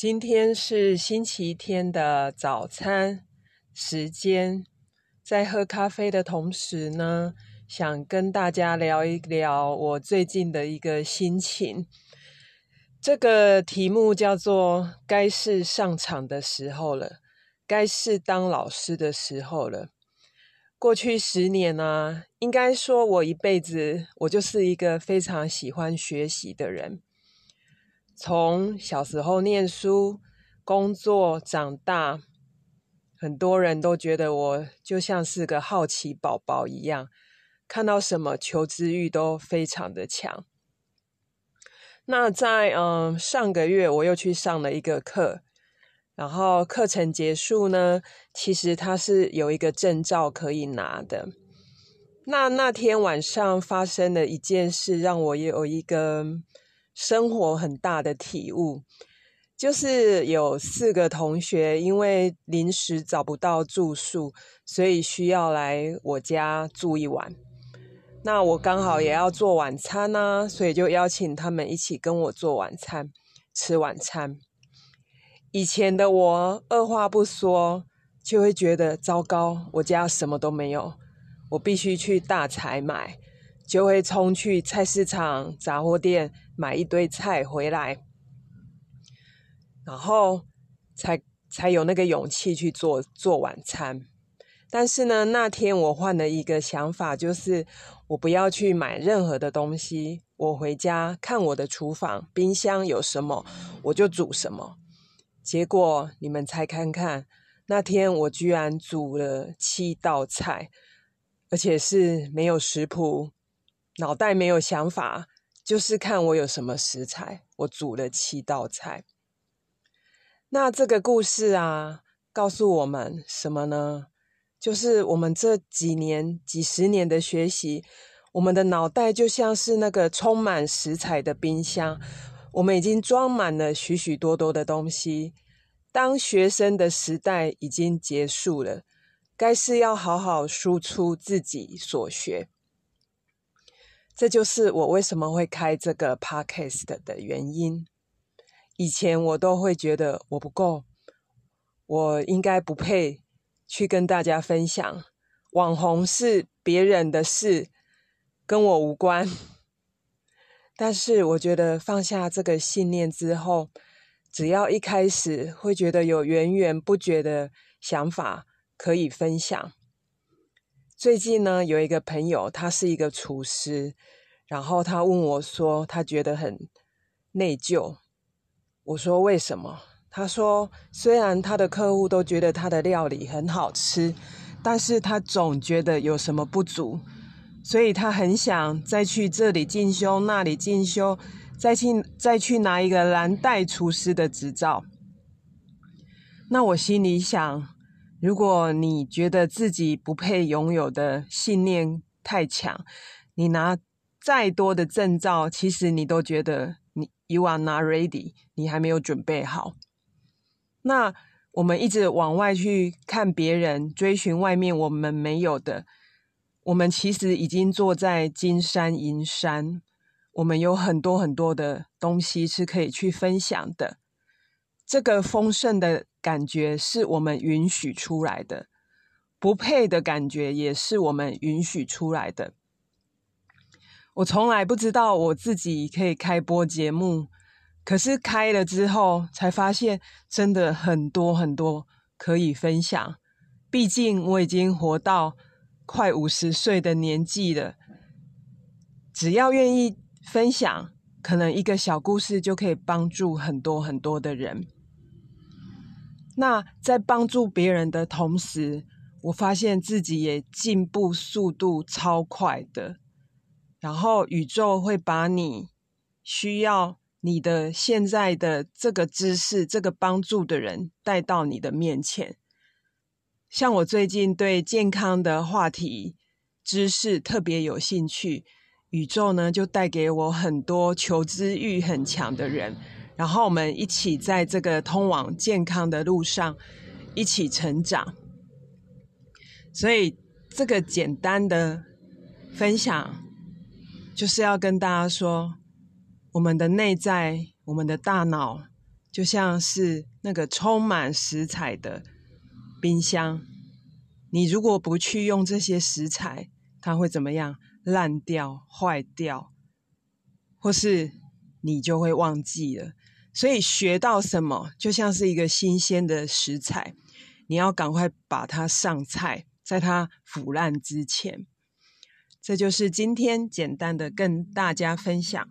今天是星期天的早餐时间，在喝咖啡的同时呢，想跟大家聊一聊我最近的一个心情。这个题目叫做“该是上场的时候了，该是当老师的时候了”。过去十年呢，应该说我一辈子，我就是一个非常喜欢学习的人。从小时候念书、工作、长大，很多人都觉得我就像是个好奇宝宝一样，看到什么求知欲都非常的强。那在嗯上个月，我又去上了一个课。然后课程结束呢，其实它是有一个证照可以拿的。那那天晚上发生的一件事，让我也有一个生活很大的体悟，就是有四个同学因为临时找不到住宿，所以需要来我家住一晚。那我刚好也要做晚餐呢，所以就邀请他们一起跟我做晚餐，吃晚餐。以前的我二话不说就会觉得糟糕，我家什么都没有，我必须去大采买，就会冲去菜市场、杂货店买一堆菜回来，然后才才有那个勇气去做做晚餐。但是呢，那天我换了一个想法，就是我不要去买任何的东西，我回家看我的厨房、冰箱有什么，我就煮什么。结果你们猜看看，那天我居然煮了七道菜，而且是没有食谱，脑袋没有想法，就是看我有什么食材，我煮了七道菜。那这个故事啊，告诉我们什么呢？就是我们这几年、几十年的学习，我们的脑袋就像是那个充满食材的冰箱。我们已经装满了许许多多的东西。当学生的时代已经结束了，该是要好好输出自己所学。这就是我为什么会开这个 podcast 的原因。以前我都会觉得我不够，我应该不配去跟大家分享。网红是别人的事，跟我无关。但是我觉得放下这个信念之后，只要一开始会觉得有源源不绝的想法可以分享。最近呢，有一个朋友，他是一个厨师，然后他问我说，他觉得很内疚。我说为什么？他说，虽然他的客户都觉得他的料理很好吃，但是他总觉得有什么不足。所以他很想再去这里进修，那里进修，再去再去拿一个蓝带厨师的执照。那我心里想，如果你觉得自己不配拥有的信念太强，你拿再多的证照，其实你都觉得你 you are not ready，你还没有准备好。那我们一直往外去看别人，追寻外面我们没有的。我们其实已经坐在金山银山，我们有很多很多的东西是可以去分享的。这个丰盛的感觉是我们允许出来的，不配的感觉也是我们允许出来的。我从来不知道我自己可以开播节目，可是开了之后才发现，真的很多很多可以分享。毕竟我已经活到。快五十岁的年纪了，只要愿意分享，可能一个小故事就可以帮助很多很多的人。那在帮助别人的同时，我发现自己也进步速度超快的。然后宇宙会把你需要你的现在的这个知识、这个帮助的人带到你的面前。像我最近对健康的话题知识特别有兴趣，宇宙呢就带给我很多求知欲很强的人，然后我们一起在这个通往健康的路上一起成长。所以这个简单的分享就是要跟大家说，我们的内在，我们的大脑就像是那个充满食材的冰箱，你如果不去用这些食材，它会怎么样？烂掉、坏掉，或是你就会忘记了。所以学到什么，就像是一个新鲜的食材，你要赶快把它上菜，在它腐烂之前。这就是今天简单的跟大家分享。